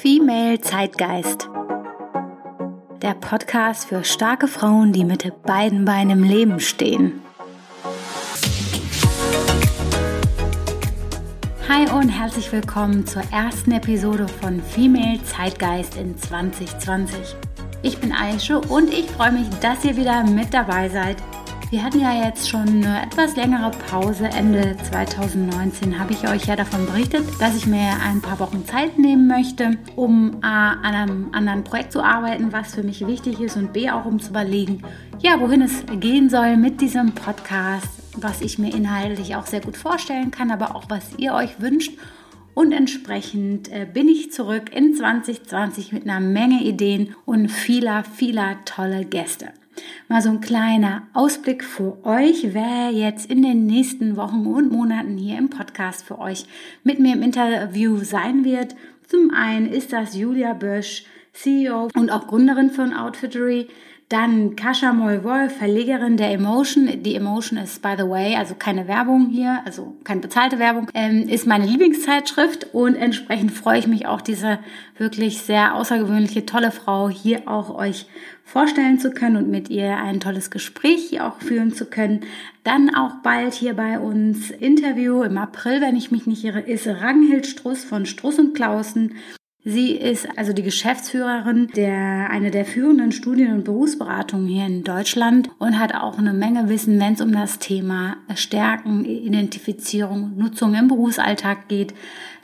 Female Zeitgeist. Der Podcast für starke Frauen, die mit beiden Beinen im Leben stehen. Hi und herzlich willkommen zur ersten Episode von Female Zeitgeist in 2020. Ich bin Aische und ich freue mich, dass ihr wieder mit dabei seid wir hatten ja jetzt schon eine etwas längere Pause. Ende 2019 habe ich euch ja davon berichtet, dass ich mir ein paar Wochen Zeit nehmen möchte, um A, an einem anderen Projekt zu arbeiten, was für mich wichtig ist und B, auch um zu überlegen, ja, wohin es gehen soll mit diesem Podcast, was ich mir inhaltlich auch sehr gut vorstellen kann, aber auch was ihr euch wünscht. Und entsprechend äh, bin ich zurück in 2020 mit einer Menge Ideen und vieler, vieler tolle Gäste mal so ein kleiner Ausblick für euch, wer jetzt in den nächsten Wochen und Monaten hier im Podcast für euch mit mir im Interview sein wird. Zum einen ist das Julia Bösch, CEO und auch Gründerin von Outfittery. Dann Kascha Molvoy, Verlegerin der Emotion. Die Emotion ist, by the way, also keine Werbung hier, also keine bezahlte Werbung, ähm, ist meine Lieblingszeitschrift und entsprechend freue ich mich auch, diese wirklich sehr außergewöhnliche, tolle Frau hier auch euch vorstellen zu können und mit ihr ein tolles Gespräch hier auch führen zu können. Dann auch bald hier bei uns Interview im April, wenn ich mich nicht irre, ist Ranghild Struss von Struss und Klausen. Sie ist also die Geschäftsführerin der eine der führenden Studien- und Berufsberatungen hier in Deutschland und hat auch eine Menge Wissen, wenn es um das Thema Stärken, Identifizierung, Nutzung im Berufsalltag geht.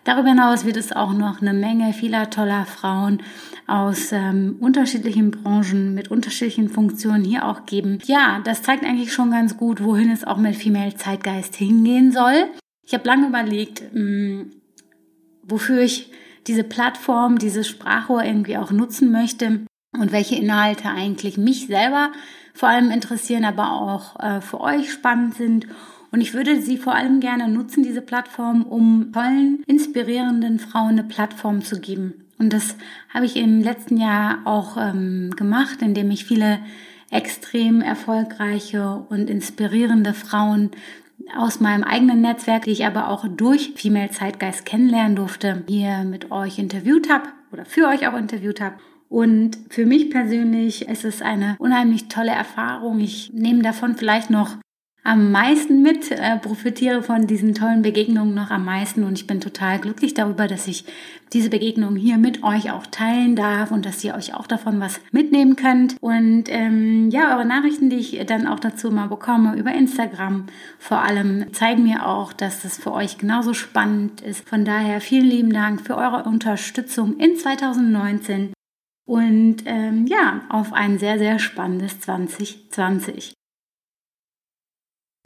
Darüber hinaus wird es auch noch eine Menge vieler toller Frauen aus ähm, unterschiedlichen Branchen mit unterschiedlichen Funktionen hier auch geben. Ja, das zeigt eigentlich schon ganz gut, wohin es auch mit Female Zeitgeist hingehen soll. Ich habe lange überlegt, mh, hm, wofür ich diese Plattform, dieses Sprachrohr irgendwie auch nutzen möchte und welche Inhalte eigentlich mich selber vor allem interessieren, aber auch äh, für euch spannend sind. Und ich würde sie vor allem gerne nutzen, diese Plattform, um tollen, inspirierenden Frauen eine Plattform zu geben. Und das habe ich im letzten Jahr auch ähm, gemacht, indem ich viele extrem erfolgreiche und inspirierende Frauen aus meinem eigenen Netzwerk, die ich aber auch durch Female Zeitgeist kennenlernen durfte, hier mit euch interviewt habe oder für euch auch interviewt habe. Und für mich persönlich ist es eine unheimlich tolle Erfahrung. Ich nehme davon vielleicht noch am meisten mit, äh, profitiere von diesen tollen Begegnungen noch am meisten und ich bin total glücklich darüber, dass ich diese Begegnungen hier mit euch auch teilen darf und dass ihr euch auch davon was mitnehmen könnt. Und ähm, ja, eure Nachrichten, die ich dann auch dazu mal bekomme über Instagram vor allem, zeigen mir auch, dass das für euch genauso spannend ist. Von daher vielen lieben Dank für eure Unterstützung in 2019 und ähm, ja, auf ein sehr, sehr spannendes 2020.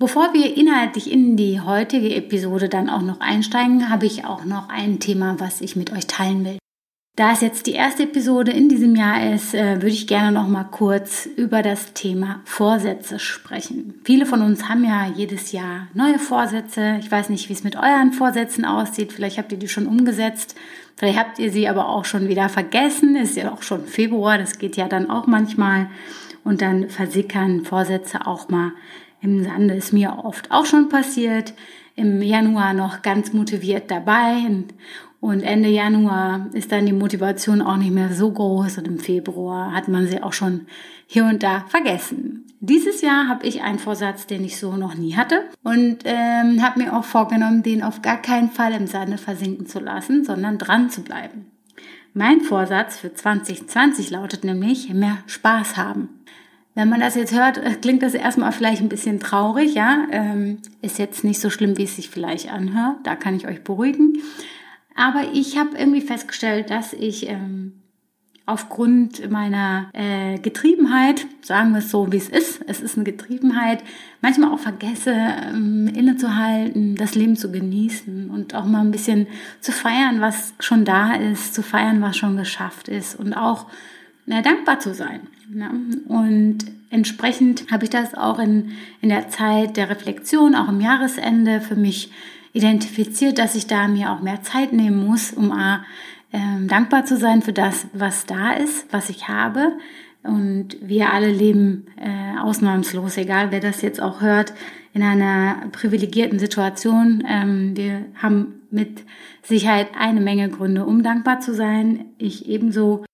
Bevor wir inhaltlich in die heutige Episode dann auch noch einsteigen, habe ich auch noch ein Thema, was ich mit euch teilen will. Da es jetzt die erste Episode in diesem Jahr ist, äh, würde ich gerne noch mal kurz über das Thema Vorsätze sprechen. Viele von uns haben ja jedes Jahr neue Vorsätze. Ich weiß nicht, wie es mit euren Vorsätzen aussieht. Vielleicht habt ihr die schon umgesetzt. Vielleicht habt ihr sie aber auch schon wieder vergessen. Ist ja auch schon Februar. Das geht ja dann auch manchmal. Und dann versickern Vorsätze auch mal im Sande ist mir oft auch schon passiert. Im Januar noch ganz motiviert dabei und Ende Januar ist dann die Motivation auch nicht mehr so groß und im Februar hat man sie auch schon hier und da vergessen. Dieses Jahr habe ich einen Vorsatz, den ich so noch nie hatte und ähm, habe mir auch vorgenommen, den auf gar keinen Fall im Sande versinken zu lassen, sondern dran zu bleiben. Mein Vorsatz für 2020 lautet nämlich mehr Spaß haben. Wenn man das jetzt hört, äh, klingt das erstmal vielleicht ein bisschen traurig, ja. Ähm, ist jetzt nicht so schlimm, wie es sich vielleicht anhört. Da kann ich euch beruhigen. Aber ich habe irgendwie festgestellt, dass ich ähm, aufgrund meiner äh, Getriebenheit, sagen wir es so, wie es ist, es ist eine Getriebenheit, manchmal auch vergesse, ähm, innezuhalten, das Leben zu genießen und auch mal ein bisschen zu feiern, was schon da ist, zu feiern, was schon geschafft ist und auch na, dankbar zu sein. Ne? Und entsprechend habe ich das auch in, in der Zeit der Reflexion, auch im Jahresende für mich identifiziert, dass ich da mir auch mehr Zeit nehmen muss, um A, äh, dankbar zu sein für das, was da ist, was ich habe. Und wir alle leben äh, ausnahmslos, egal wer das jetzt auch hört, in einer privilegierten Situation. Ähm, wir haben mit Sicherheit eine Menge Gründe, um dankbar zu sein. Ich ebenso.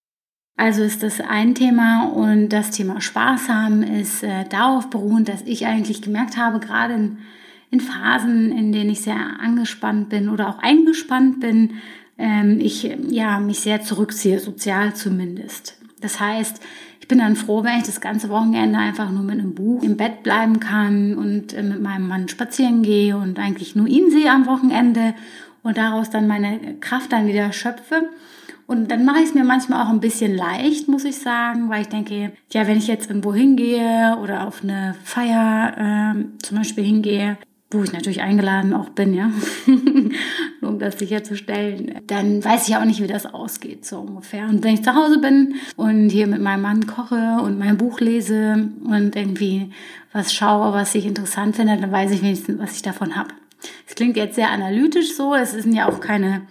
Also ist das ein Thema und das Thema Spaß haben ist äh, darauf beruhend, dass ich eigentlich gemerkt habe, gerade in, in Phasen, in denen ich sehr angespannt bin oder auch eingespannt bin, ähm, ich ja mich sehr zurückziehe, sozial zumindest. Das heißt, ich bin dann froh, wenn ich das ganze Wochenende einfach nur mit einem Buch im Bett bleiben kann und äh, mit meinem Mann spazieren gehe und eigentlich nur ihn sehe am Wochenende und daraus dann meine Kraft dann wieder schöpfe. Und dann mache ich es mir manchmal auch ein bisschen leicht, muss ich sagen, weil ich denke, ja, wenn ich jetzt irgendwo hingehe oder auf eine Feier äh, zum Beispiel hingehe, wo ich natürlich eingeladen auch bin, ja, um das sicherzustellen, dann weiß ich auch nicht, wie das ausgeht, so ungefähr. Und wenn ich zu Hause bin und hier mit meinem Mann koche und mein Buch lese und irgendwie was schaue, was ich interessant finde, dann weiß ich wenigstens, was ich davon habe. Es klingt jetzt sehr analytisch so, es sind ja auch keine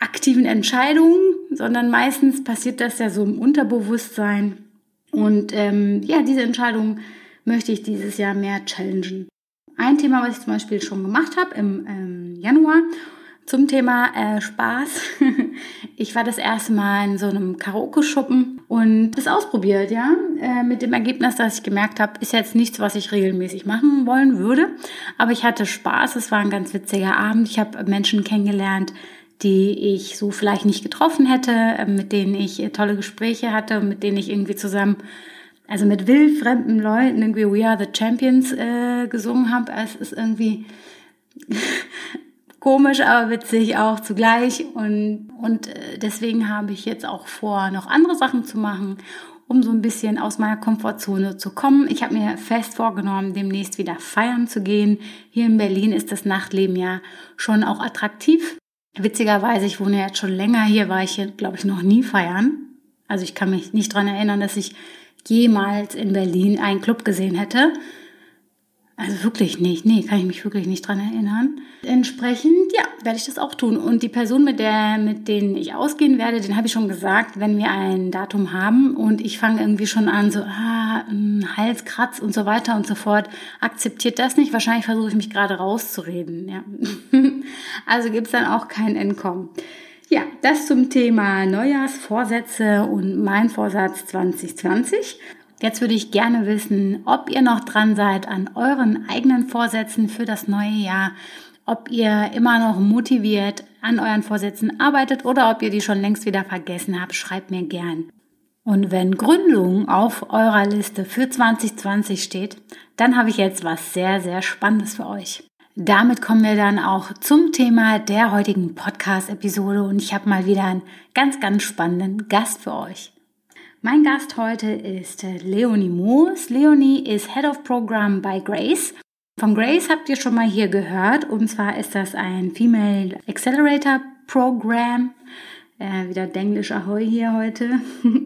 aktiven Entscheidungen, sondern meistens passiert das ja so im Unterbewusstsein. Und ähm, ja, diese Entscheidung möchte ich dieses Jahr mehr challengen. Ein Thema, was ich zum Beispiel schon gemacht habe im ähm, Januar zum Thema äh, Spaß. ich war das erste Mal in so einem Karaoke-Schuppen und das ausprobiert, ja, äh, mit dem Ergebnis, dass ich gemerkt habe, ist jetzt nichts, was ich regelmäßig machen wollen würde, aber ich hatte Spaß. Es war ein ganz witziger Abend. Ich habe Menschen kennengelernt, die ich so vielleicht nicht getroffen hätte, äh, mit denen ich tolle Gespräche hatte, mit denen ich irgendwie zusammen also mit wildfremden Leuten irgendwie We Are the Champions äh, gesungen habe. Es ist irgendwie komisch, aber witzig auch zugleich. Und, und äh, deswegen habe ich jetzt auch vor, noch andere Sachen zu machen, um so ein bisschen aus meiner Komfortzone zu kommen. Ich habe mir fest vorgenommen, demnächst wieder feiern zu gehen. Hier in Berlin ist das Nachtleben ja schon auch attraktiv. Witzigerweise, ich wohne jetzt schon länger hier, war ich hier, glaube ich, noch nie feiern. Also ich kann mich nicht dran erinnern, dass ich jemals in Berlin einen Club gesehen hätte. Also wirklich nicht. Nee, kann ich mich wirklich nicht dran erinnern. Entsprechend, ja, werde ich das auch tun. Und die Person, mit der, mit denen ich ausgehen werde, den habe ich schon gesagt, wenn wir ein Datum haben und ich fange irgendwie schon an, so, ah, Halskratz und so weiter und so fort, akzeptiert das nicht. Wahrscheinlich versuche ich mich gerade rauszureden, ja. also gibt es dann auch kein Entkommen. Ja, das zum Thema Neujahrsvorsätze und mein Vorsatz 2020. Jetzt würde ich gerne wissen, ob ihr noch dran seid an euren eigenen Vorsätzen für das neue Jahr, ob ihr immer noch motiviert an euren Vorsätzen arbeitet oder ob ihr die schon längst wieder vergessen habt, schreibt mir gern. Und wenn Gründung auf eurer Liste für 2020 steht, dann habe ich jetzt was sehr, sehr Spannendes für euch. Damit kommen wir dann auch zum Thema der heutigen Podcast-Episode und ich habe mal wieder einen ganz, ganz spannenden Gast für euch. Mein Gast heute ist Leonie Moos. Leonie ist Head of Program bei Grace. Von Grace habt ihr schon mal hier gehört und zwar ist das ein Female Accelerator Program. Äh, wieder Denglisch Ahoi hier heute.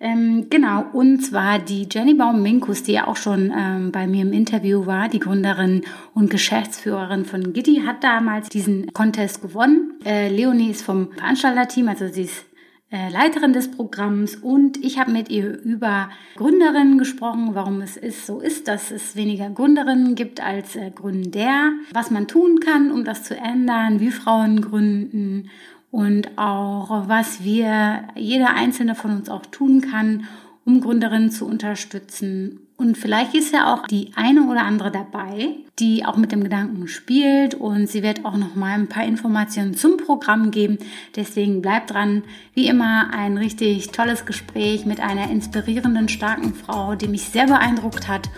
Ähm, genau, und zwar die Jenny Baum-Minkus, die ja auch schon ähm, bei mir im Interview war, die Gründerin und Geschäftsführerin von Gitti, hat damals diesen Contest gewonnen. Äh, Leonie ist vom Veranstalterteam, also sie ist äh, Leiterin des Programms und ich habe mit ihr über Gründerinnen gesprochen, warum es ist so ist, dass es weniger Gründerinnen gibt als äh, Gründer, was man tun kann, um das zu ändern, wie Frauen gründen und auch was wir, jeder einzelne von uns auch tun kann, um Gründerinnen zu unterstützen. Und vielleicht ist ja auch die eine oder andere dabei, die auch mit dem Gedanken spielt und sie wird auch noch mal ein paar Informationen zum Programm geben. Deswegen bleibt dran. Wie immer ein richtig tolles Gespräch mit einer inspirierenden, starken Frau, die mich sehr beeindruckt hat.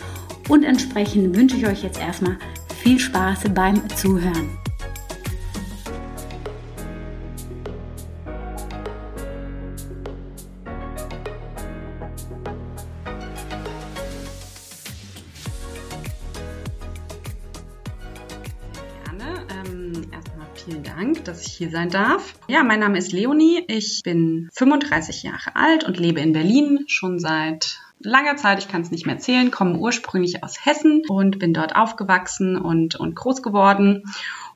Und entsprechend wünsche ich euch jetzt erstmal viel Spaß beim Zuhören. Hier sein darf. Ja, mein Name ist Leonie. Ich bin 35 Jahre alt und lebe in Berlin schon seit langer Zeit, ich kann es nicht mehr zählen, komme ursprünglich aus Hessen und bin dort aufgewachsen und, und groß geworden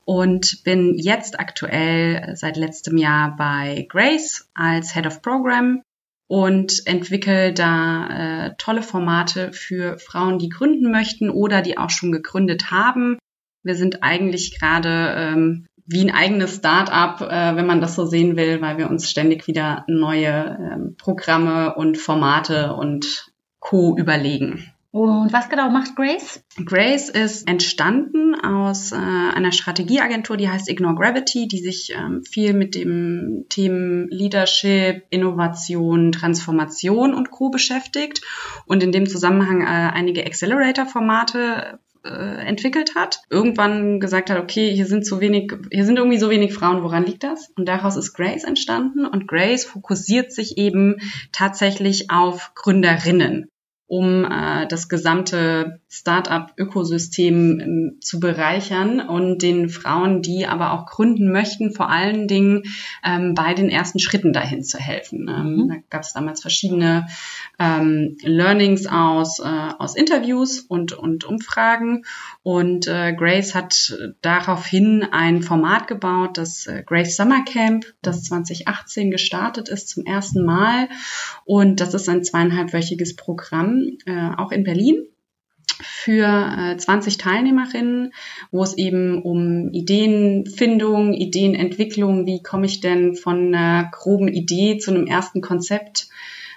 und bin jetzt aktuell seit letztem Jahr bei Grace als Head of Program und entwickle da äh, tolle Formate für Frauen, die gründen möchten oder die auch schon gegründet haben. Wir sind eigentlich gerade ähm, wie ein eigenes Start-up, äh, wenn man das so sehen will, weil wir uns ständig wieder neue ähm, Programme und Formate und Co. überlegen. Und was genau macht Grace? Grace ist entstanden aus äh, einer Strategieagentur, die heißt Ignore Gravity, die sich ähm, viel mit dem Themen Leadership, Innovation, Transformation und Co. beschäftigt und in dem Zusammenhang äh, einige Accelerator-Formate äh, entwickelt hat, irgendwann gesagt hat, okay, hier sind zu wenig, hier sind irgendwie so wenig Frauen, woran liegt das? Und daraus ist Grace entstanden und Grace fokussiert sich eben tatsächlich auf Gründerinnen um äh, das gesamte Startup-Ökosystem ähm, zu bereichern und den Frauen, die aber auch gründen möchten, vor allen Dingen ähm, bei den ersten Schritten dahin zu helfen. Ähm, mhm. Da gab es damals verschiedene ähm, Learnings aus, äh, aus Interviews und, und Umfragen. Und äh, Grace hat daraufhin ein Format gebaut, das äh, Grace Summer Camp, das 2018 gestartet ist zum ersten Mal. Und das ist ein zweieinhalbwöchiges Programm, äh, auch in Berlin für äh, 20 Teilnehmerinnen, wo es eben um Ideenfindung, Ideenentwicklung, wie komme ich denn von einer groben Idee zu einem ersten Konzept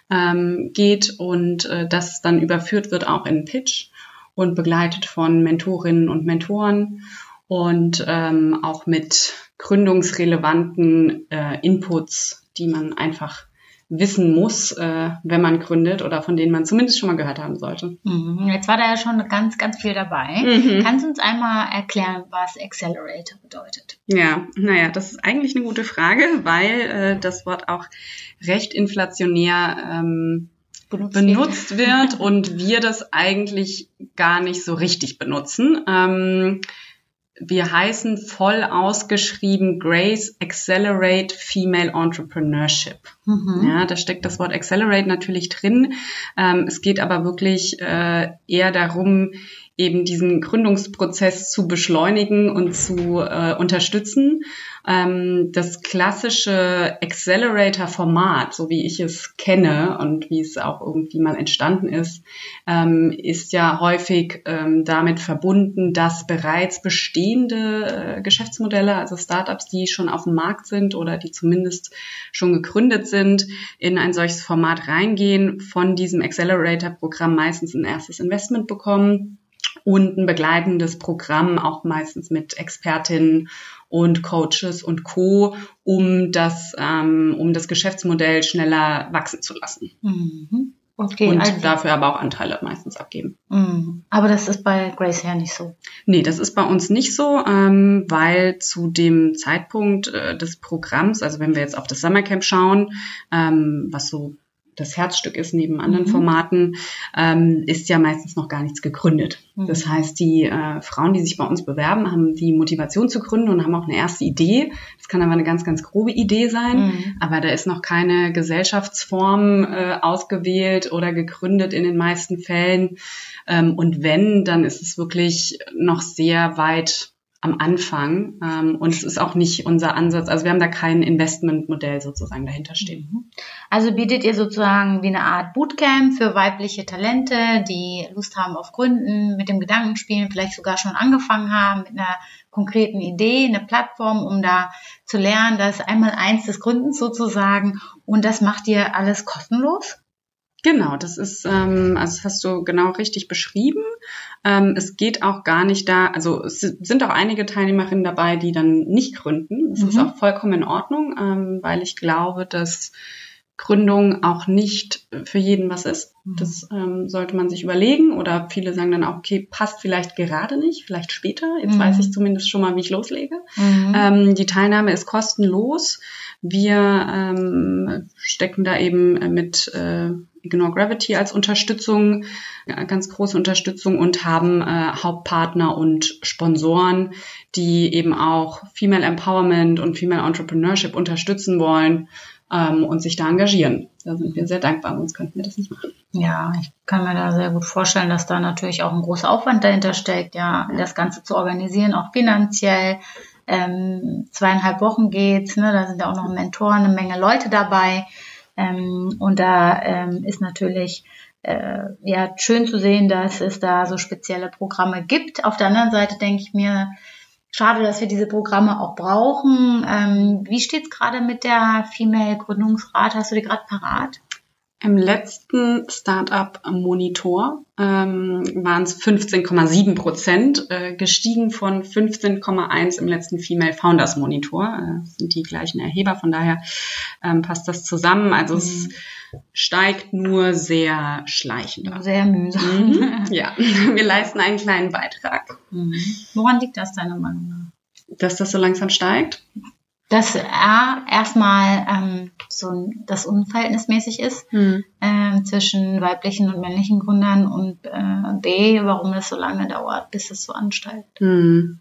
ähm, geht und äh, das dann überführt wird auch in Pitch und begleitet von Mentorinnen und Mentoren und ähm, auch mit gründungsrelevanten äh, Inputs, die man einfach wissen muss, äh, wenn man gründet oder von denen man zumindest schon mal gehört haben sollte. Mhm. Jetzt war da ja schon ganz, ganz viel dabei. Mhm. Kannst du uns einmal erklären, was Accelerator bedeutet? Ja, naja, das ist eigentlich eine gute Frage, weil äh, das Wort auch recht inflationär ähm, benutzt, benutzt wird und wir das eigentlich gar nicht so richtig benutzen. Ähm, wir heißen voll ausgeschrieben Grace Accelerate Female Entrepreneurship. Mhm. Ja, da steckt das Wort Accelerate natürlich drin. Ähm, es geht aber wirklich äh, eher darum, eben diesen Gründungsprozess zu beschleunigen und zu äh, unterstützen. Ähm, das klassische Accelerator-Format, so wie ich es kenne und wie es auch irgendwie mal entstanden ist, ähm, ist ja häufig ähm, damit verbunden, dass bereits bestehende äh, Geschäftsmodelle, also Startups, die schon auf dem Markt sind oder die zumindest schon gegründet sind, in ein solches Format reingehen, von diesem Accelerator-Programm meistens ein erstes Investment bekommen und ein begleitendes Programm, auch meistens mit Expertinnen und Coaches und Co., um das, ähm, um das Geschäftsmodell schneller wachsen zu lassen. Mhm. Okay, und also, dafür aber auch Anteile meistens abgeben. Mhm. Aber das ist bei Grace ja nicht so. Nee, das ist bei uns nicht so, ähm, weil zu dem Zeitpunkt äh, des Programms, also wenn wir jetzt auf das Summercamp schauen, ähm, was so das Herzstück ist neben anderen mhm. Formaten, ähm, ist ja meistens noch gar nichts gegründet. Mhm. Das heißt, die äh, Frauen, die sich bei uns bewerben, haben die Motivation zu gründen und haben auch eine erste Idee. Das kann aber eine ganz, ganz grobe Idee sein, mhm. aber da ist noch keine Gesellschaftsform äh, ausgewählt oder gegründet in den meisten Fällen. Ähm, und wenn, dann ist es wirklich noch sehr weit am Anfang. Ähm, und es ist auch nicht unser Ansatz. Also wir haben da kein Investmentmodell sozusagen dahinter stehen. Mhm. Also bietet ihr sozusagen wie eine Art Bootcamp für weibliche Talente, die Lust haben auf Gründen, mit dem Gedankenspielen, vielleicht sogar schon angefangen haben mit einer konkreten Idee, eine Plattform, um da zu lernen. Das einmal eins des Gründens sozusagen. Und das macht ihr alles kostenlos? Genau, das ist, ähm, also das hast du genau richtig beschrieben. Ähm, es geht auch gar nicht da, also es sind auch einige Teilnehmerinnen dabei, die dann nicht gründen. Das mhm. ist auch vollkommen in Ordnung, ähm, weil ich glaube, dass Gründung auch nicht für jeden was ist. Mhm. Das ähm, sollte man sich überlegen oder viele sagen dann auch, okay, passt vielleicht gerade nicht, vielleicht später. Jetzt mhm. weiß ich zumindest schon mal, wie ich loslege. Mhm. Ähm, die Teilnahme ist kostenlos. Wir ähm, stecken da eben mit äh, Ignore Gravity als Unterstützung, ganz große Unterstützung und haben äh, Hauptpartner und Sponsoren, die eben auch Female Empowerment und Female Entrepreneurship unterstützen wollen ähm, und sich da engagieren. Da sind wir sehr dankbar, sonst könnten wir das nicht machen. Ja, ich kann mir da sehr gut vorstellen, dass da natürlich auch ein großer Aufwand dahinter steckt, ja, ja. das Ganze zu organisieren, auch finanziell. Ähm, zweieinhalb Wochen geht's, ne, da sind ja auch noch Mentoren, eine Menge Leute dabei. Ähm, und da ähm, ist natürlich äh, ja schön zu sehen, dass es da so spezielle Programme gibt. Auf der anderen Seite denke ich mir, schade, dass wir diese Programme auch brauchen. Ähm, wie steht's gerade mit der Female Gründungsrat? Hast du die gerade parat? Im letzten Startup-Monitor ähm, waren es 15,7 Prozent, äh, gestiegen von 15,1 im letzten Female Founders Monitor. Äh, sind die gleichen Erheber, von daher ähm, passt das zusammen. Also mhm. es steigt nur sehr schleichend. Sehr mühsam. Mhm. Ja, wir leisten einen kleinen Beitrag. Mhm. Woran liegt das deiner Meinung nach? Dass das so langsam steigt? Dass A erstmal ähm, so das unverhältnismäßig ist hm. äh, zwischen weiblichen und männlichen Gründern und äh, B, warum es so lange dauert, bis es so ansteigt. Hm.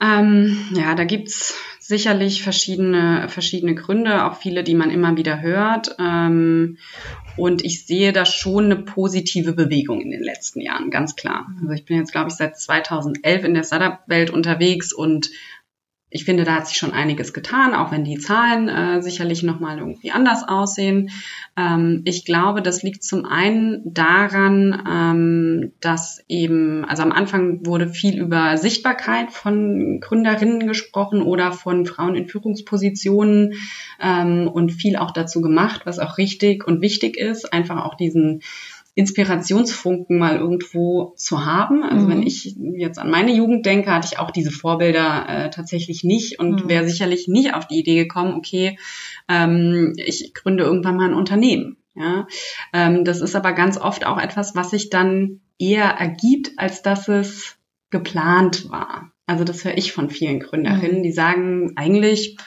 Ähm, ja, da gibt's sicherlich verschiedene, verschiedene Gründe, auch viele, die man immer wieder hört. Ähm, und ich sehe da schon eine positive Bewegung in den letzten Jahren, ganz klar. Also ich bin jetzt, glaube ich, seit 2011 in der Startup-Welt unterwegs und ich finde, da hat sich schon einiges getan, auch wenn die Zahlen äh, sicherlich nochmal irgendwie anders aussehen. Ähm, ich glaube, das liegt zum einen daran, ähm, dass eben, also am Anfang wurde viel über Sichtbarkeit von Gründerinnen gesprochen oder von Frauen in Führungspositionen ähm, und viel auch dazu gemacht, was auch richtig und wichtig ist, einfach auch diesen Inspirationsfunken mal irgendwo zu haben. Also mhm. wenn ich jetzt an meine Jugend denke, hatte ich auch diese Vorbilder äh, tatsächlich nicht und mhm. wäre sicherlich nicht auf die Idee gekommen, okay, ähm, ich gründe irgendwann mal ein Unternehmen. Ja, ähm, das ist aber ganz oft auch etwas, was sich dann eher ergibt, als dass es geplant war. Also das höre ich von vielen Gründerinnen, mhm. die sagen eigentlich,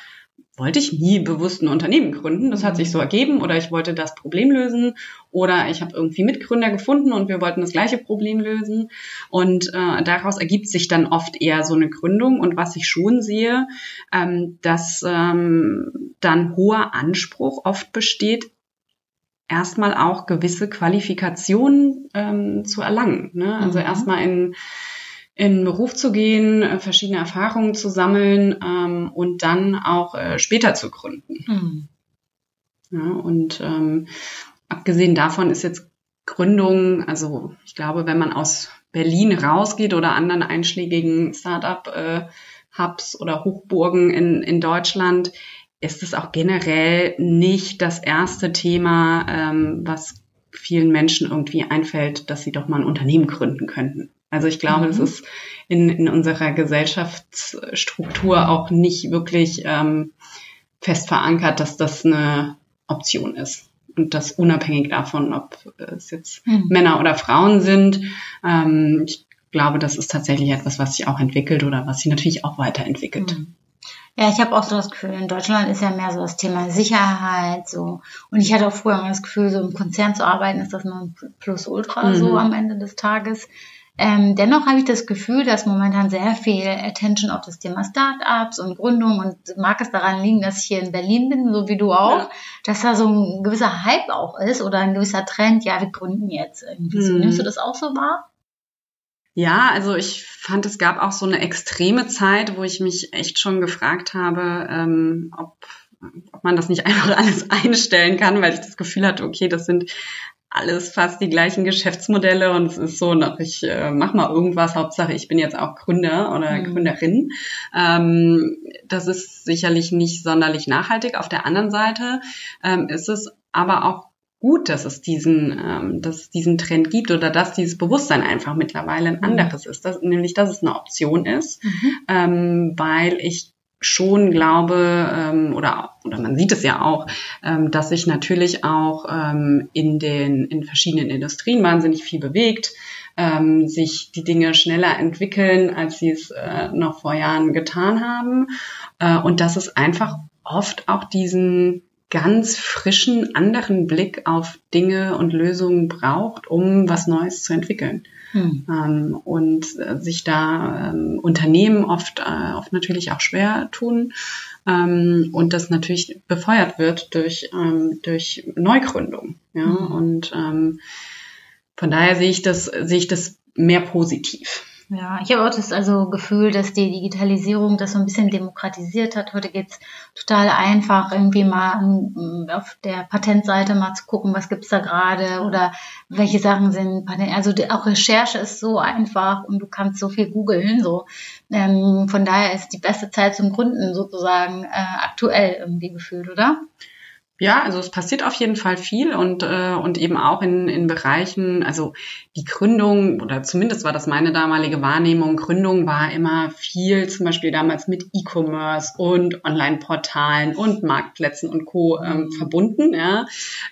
wollte ich nie bewusst ein Unternehmen gründen. Das hat sich so ergeben oder ich wollte das Problem lösen oder ich habe irgendwie Mitgründer gefunden und wir wollten das gleiche Problem lösen. Und äh, daraus ergibt sich dann oft eher so eine Gründung. Und was ich schon sehe, ähm, dass ähm, dann hoher Anspruch oft besteht, erstmal auch gewisse Qualifikationen ähm, zu erlangen. Ne? Also mhm. erstmal in in den Beruf zu gehen, äh, verschiedene Erfahrungen zu sammeln ähm, und dann auch äh, später zu gründen. Mhm. Ja, und ähm, abgesehen davon ist jetzt Gründung, also ich glaube, wenn man aus Berlin rausgeht oder anderen einschlägigen Startup-Hubs äh, oder Hochburgen in, in Deutschland, ist es auch generell nicht das erste Thema, ähm, was vielen Menschen irgendwie einfällt, dass sie doch mal ein Unternehmen gründen könnten. Also ich glaube, es mhm. ist in, in unserer Gesellschaftsstruktur auch nicht wirklich ähm, fest verankert, dass das eine Option ist. Und das unabhängig davon, ob es jetzt mhm. Männer oder Frauen sind. Ähm, ich glaube, das ist tatsächlich etwas, was sich auch entwickelt oder was sich natürlich auch weiterentwickelt. Mhm. Ja, ich habe auch so das Gefühl, in Deutschland ist ja mehr so das Thema Sicherheit so. Und ich hatte auch früher mal das Gefühl, so im Konzern zu arbeiten, ist das nur ein Plus-Ultra mhm. so am Ende des Tages. Ähm, dennoch habe ich das Gefühl, dass momentan sehr viel Attention auf das Thema Startups und Gründung und mag es daran liegen, dass ich hier in Berlin bin, so wie du auch, ja. dass da so ein gewisser Hype auch ist oder ein gewisser Trend, ja, wir gründen jetzt irgendwie so. Mhm. Nimmst du das auch so wahr? Ja, also ich fand, es gab auch so eine extreme Zeit, wo ich mich echt schon gefragt habe, ähm, ob ob man das nicht einfach alles einstellen kann, weil ich das Gefühl hatte, okay, das sind alles fast die gleichen Geschäftsmodelle und es ist so noch, ich äh, mach mal irgendwas, Hauptsache ich bin jetzt auch Gründer oder mhm. Gründerin. Ähm, das ist sicherlich nicht sonderlich nachhaltig. Auf der anderen Seite ähm, ist es aber auch gut, dass es diesen, ähm, dass es diesen Trend gibt oder dass dieses Bewusstsein einfach mittlerweile ein mhm. anderes ist, dass, nämlich dass es eine Option ist, mhm. ähm, weil ich schon glaube, ähm, oder, oder man sieht es ja auch, ähm, dass sich natürlich auch ähm, in den in verschiedenen Industrien wahnsinnig viel bewegt, ähm, sich die Dinge schneller entwickeln, als sie es äh, noch vor Jahren getan haben. Äh, und dass es einfach oft auch diesen ganz frischen, anderen Blick auf Dinge und Lösungen braucht, um was Neues zu entwickeln. Hm. Ähm, und äh, sich da ähm, Unternehmen oft, äh, oft natürlich auch schwer tun ähm, und das natürlich befeuert wird durch, ähm, durch Neugründung. Ja? Hm. Und ähm, von daher sehe ich das, sehe ich das mehr positiv. Ja, ich habe auch das also Gefühl, dass die Digitalisierung das so ein bisschen demokratisiert hat. Heute geht's total einfach, irgendwie mal mm, auf der Patentseite mal zu gucken, was gibt's da gerade oder welche Sachen sind Patent. Also auch Recherche ist so einfach und du kannst so viel googeln. So. Ähm, von daher ist die beste Zeit zum Gründen sozusagen äh, aktuell irgendwie gefühlt, oder? Ja, also es passiert auf jeden Fall viel und, äh, und eben auch in, in Bereichen, also die Gründung, oder zumindest war das meine damalige Wahrnehmung, Gründung war immer viel, zum Beispiel damals mit E-Commerce und Online-Portalen und Marktplätzen und Co. Ähm, verbunden. Ja.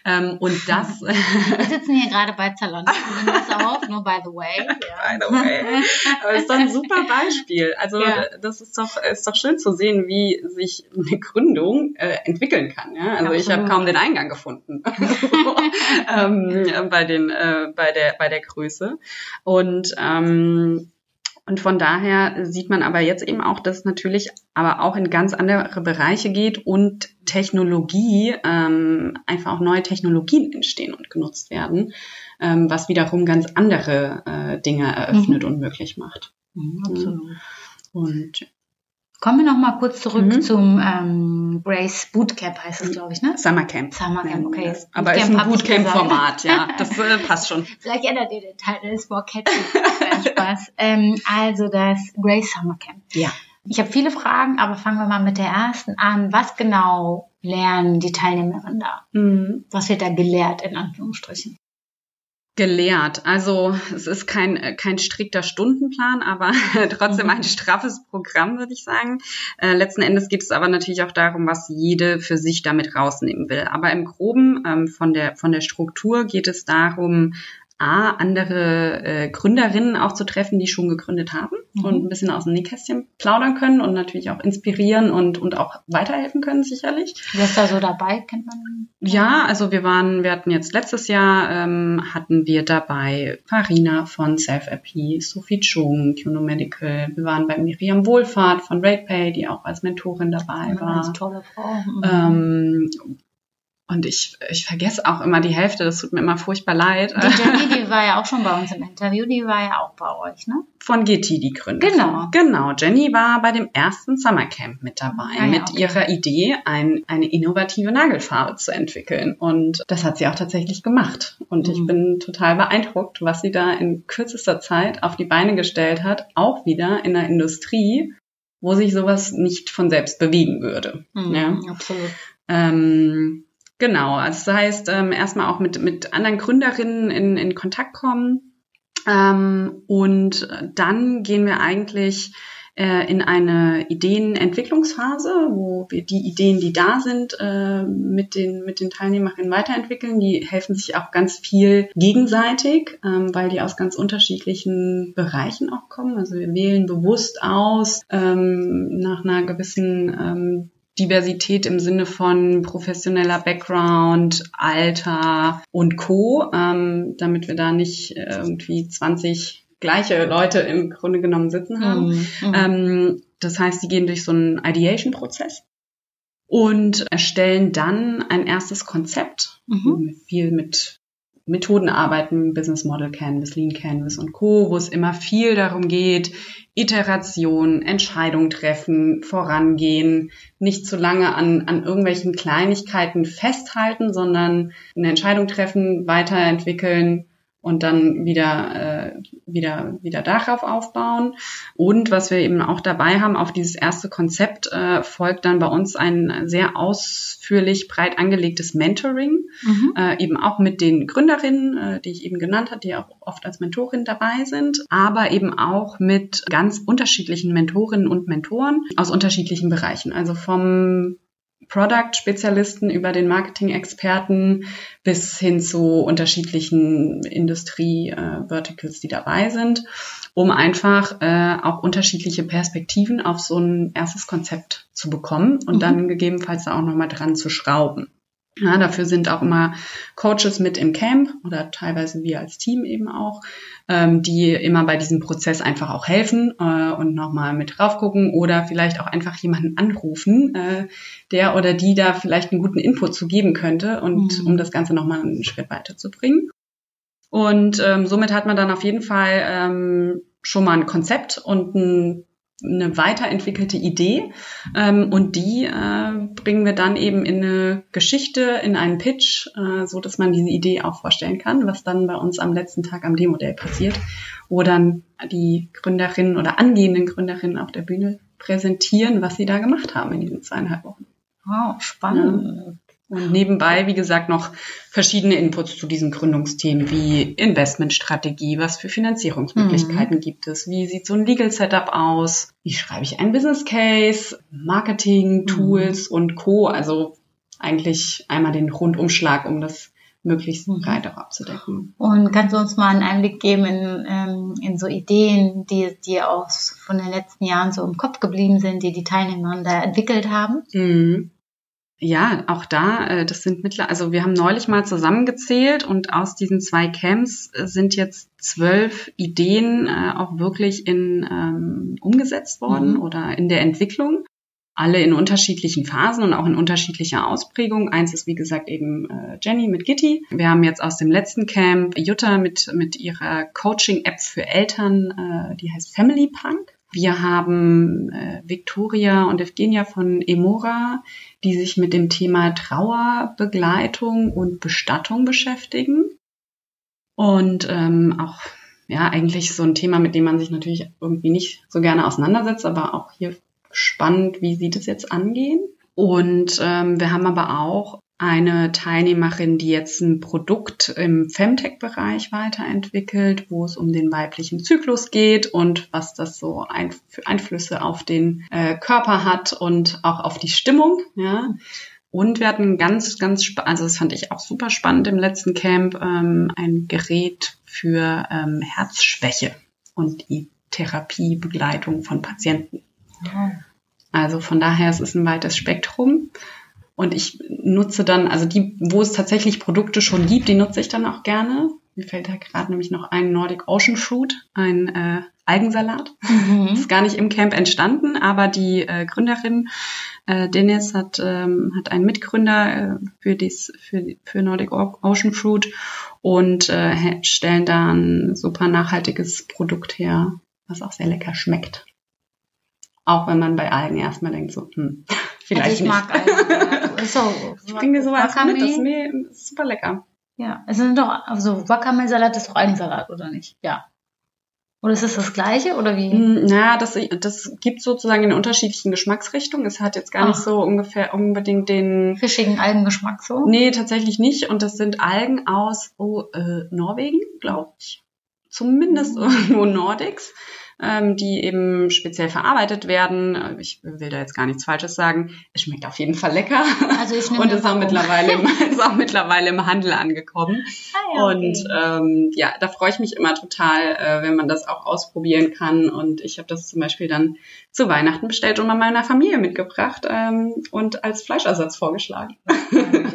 Ähm, und das. Wir sitzen hier gerade bei Zalon. auf, nur by the way. Ja. By the way. Aber ist doch ein super Beispiel. Also ja. das ist doch, ist doch schön zu sehen, wie sich eine Gründung äh, entwickeln kann. Ja? Also ich habe kaum den Eingang gefunden ähm, bei, den, äh, bei, der, bei der Größe. Und ähm, und von daher sieht man aber jetzt eben auch, dass es natürlich aber auch in ganz andere Bereiche geht und Technologie, ähm, einfach auch neue Technologien entstehen und genutzt werden, ähm, was wiederum ganz andere äh, Dinge eröffnet mhm. und möglich macht. Mhm, absolut. Und Kommen wir noch mal kurz zurück mhm. zum ähm, Grace Bootcamp, heißt es, glaube ich, ne? Summercamp. Summercamp, okay. Ja, aber ist ein Bootcamp-Format, ja. Das äh, passt schon. Vielleicht ändert ihr den Teil, das ist more catchy. Spaß. Ähm, also das Grace Summercamp. Ja. Ich habe viele Fragen, aber fangen wir mal mit der ersten an. Was genau lernen die Teilnehmerinnen da? Mhm. Was wird da gelehrt, in Anführungsstrichen? Gelehrt. Also es ist kein, kein strikter Stundenplan, aber trotzdem ein straffes Programm, würde ich sagen. Äh, letzten Endes geht es aber natürlich auch darum, was jede für sich damit rausnehmen will. Aber im groben ähm, von, der, von der Struktur geht es darum, A, andere äh, Gründerinnen auch zu treffen, die schon gegründet haben mhm. und ein bisschen aus dem Nähkästchen plaudern können und natürlich auch inspirieren und, und auch weiterhelfen können, sicherlich. Wer ist da so dabei? Kennt man? Ja, also wir waren, wir hatten jetzt letztes Jahr, ähm, hatten wir dabei Farina von Self-AP, Sophie Chung, Cuno Medical. Wir waren bei Miriam Wohlfahrt von RatePay, die auch als Mentorin dabei war. Eine tolle Frau. Mhm. Ähm, und ich, ich vergesse auch immer die Hälfte, das tut mir immer furchtbar leid. Die Jenny, die war ja auch schon bei uns im Interview, die war ja auch bei euch, ne? Von GT, die Gründerin. Genau. Genau, Jenny war bei dem ersten Summercamp mit dabei, ah, ja, mit okay. ihrer Idee, ein, eine innovative Nagelfarbe zu entwickeln. Und das hat sie auch tatsächlich gemacht. Und mhm. ich bin total beeindruckt, was sie da in kürzester Zeit auf die Beine gestellt hat, auch wieder in der Industrie, wo sich sowas nicht von selbst bewegen würde. Mhm, ja, absolut. Ähm, Genau, also das heißt, ähm, erstmal auch mit, mit anderen Gründerinnen in, in Kontakt kommen. Ähm, und dann gehen wir eigentlich äh, in eine Ideenentwicklungsphase, wo wir die Ideen, die da sind, äh, mit, den, mit den Teilnehmerinnen weiterentwickeln. Die helfen sich auch ganz viel gegenseitig, ähm, weil die aus ganz unterschiedlichen Bereichen auch kommen. Also wir wählen bewusst aus ähm, nach einer gewissen ähm, Diversität im Sinne von professioneller Background, Alter und Co., ähm, damit wir da nicht äh, irgendwie 20 gleiche Leute im Grunde genommen sitzen haben. Mhm. mhm. Ähm, das heißt, sie gehen durch so einen Ideation-Prozess und erstellen dann ein erstes Konzept, mhm. viel mit Methoden arbeiten, Business Model Canvas, Lean Canvas und Co., wo es immer viel darum geht, Iteration, Entscheidung treffen, vorangehen, nicht zu lange an, an irgendwelchen Kleinigkeiten festhalten, sondern eine Entscheidung treffen, weiterentwickeln und dann wieder, äh, wieder, wieder darauf aufbauen. Und was wir eben auch dabei haben, auf dieses erste Konzept äh, folgt dann bei uns ein sehr ausführlich, breit angelegtes Mentoring, mhm. äh, eben auch mit den Gründerinnen, äh, die ich eben genannt habe, die auch oft als Mentorin dabei sind, aber eben auch mit ganz unterschiedlichen Mentorinnen und Mentoren aus unterschiedlichen Bereichen. Also vom Product-Spezialisten über den Marketing-Experten bis hin zu unterschiedlichen Industrie-Verticals, die dabei sind, um einfach äh, auch unterschiedliche Perspektiven auf so ein erstes Konzept zu bekommen und mhm. dann gegebenenfalls auch nochmal dran zu schrauben. Ja, dafür sind auch immer Coaches mit im Camp oder teilweise wir als Team eben auch, ähm, die immer bei diesem Prozess einfach auch helfen äh, und nochmal mit drauf gucken oder vielleicht auch einfach jemanden anrufen, äh, der oder die da vielleicht einen guten Input zu geben könnte und mhm. um das Ganze nochmal einen Schritt weiterzubringen. Und ähm, somit hat man dann auf jeden Fall ähm, schon mal ein Konzept und ein eine weiterentwickelte Idee ähm, und die äh, bringen wir dann eben in eine Geschichte, in einen Pitch, äh, so dass man diese Idee auch vorstellen kann, was dann bei uns am letzten Tag am Day passiert, wo dann die Gründerinnen oder angehenden Gründerinnen auf der Bühne präsentieren, was sie da gemacht haben in diesen zweieinhalb Wochen. Wow, spannend. Ja. Und nebenbei, wie gesagt, noch verschiedene Inputs zu diesen Gründungsthemen wie Investmentstrategie, was für Finanzierungsmöglichkeiten mhm. gibt es, wie sieht so ein Legal Setup aus, wie schreibe ich einen Business Case, Marketing, mhm. Tools mhm. und Co. Also eigentlich einmal den Rundumschlag, um das möglichst mhm. breit auch abzudecken. Und kannst du uns mal einen Einblick geben in, ähm, in so Ideen, die dir aus von den letzten Jahren so im Kopf geblieben sind, die die Teilnehmer da entwickelt haben? Mhm. Ja, auch da, äh, das sind mittler, also wir haben neulich mal zusammengezählt und aus diesen zwei Camps äh, sind jetzt zwölf Ideen äh, auch wirklich in ähm, umgesetzt worden mhm. oder in der Entwicklung. Alle in unterschiedlichen Phasen und auch in unterschiedlicher Ausprägung. Eins ist, wie gesagt, eben Jenny mit Gitti. Wir haben jetzt aus dem letzten Camp Jutta mit, mit ihrer Coaching-App für Eltern, äh, die heißt Family Punk. Wir haben äh, Victoria und Evgenia von Emora, die sich mit dem Thema Trauerbegleitung und Bestattung beschäftigen. Und ähm, auch ja eigentlich so ein Thema, mit dem man sich natürlich irgendwie nicht so gerne auseinandersetzt, aber auch hier spannend, wie sie das jetzt angehen. Und ähm, wir haben aber auch eine Teilnehmerin, die jetzt ein Produkt im Femtech-Bereich weiterentwickelt, wo es um den weiblichen Zyklus geht und was das so für Einflüsse auf den äh, Körper hat und auch auf die Stimmung. Ja. Und wir hatten ganz, ganz, also das fand ich auch super spannend im letzten Camp, ähm, ein Gerät für ähm, Herzschwäche und die Therapiebegleitung von Patienten. Also von daher, es ist ein weites Spektrum. Und ich nutze dann, also die, wo es tatsächlich Produkte schon gibt, die nutze ich dann auch gerne. Mir fällt da gerade nämlich noch ein Nordic Ocean Fruit, ein äh, Algensalat. Mhm. Ist gar nicht im Camp entstanden, aber die äh, Gründerin äh, Dennis hat, ähm, hat einen Mitgründer äh, für, dies, für, für Nordic Ocean Fruit und äh, stellen da ein super nachhaltiges Produkt her, was auch sehr lecker schmeckt. Auch wenn man bei Algen erstmal denkt, so, hm, vielleicht also ich nicht. mag Algen. so, ich bringe dir sowas Wakame. mit, das ist, mir, super lecker. Ja, es sind doch, also Wakame-Salat ist doch Algensalat, oder nicht? Ja. Oder ist es das gleiche oder wie? Hm, na, das, das gibt sozusagen in unterschiedlichen Geschmacksrichtungen. Es hat jetzt gar Ach. nicht so ungefähr unbedingt den fischigen Algengeschmack so. Nee, tatsächlich nicht. Und das sind Algen aus oh, äh, Norwegen, glaube ich. Zumindest mhm. irgendwo Nordics ähm, die eben speziell verarbeitet werden. Ich will da jetzt gar nichts Falsches sagen. Es schmeckt auf jeden Fall lecker. Also ich und ist auch, mittlerweile im, ist auch mittlerweile im Handel angekommen. Ah, ja, okay. Und ähm, ja, da freue ich mich immer total, äh, wenn man das auch ausprobieren kann. Und ich habe das zum Beispiel dann zu Weihnachten bestellt und mal meiner Familie mitgebracht ähm, und als Fleischersatz vorgeschlagen.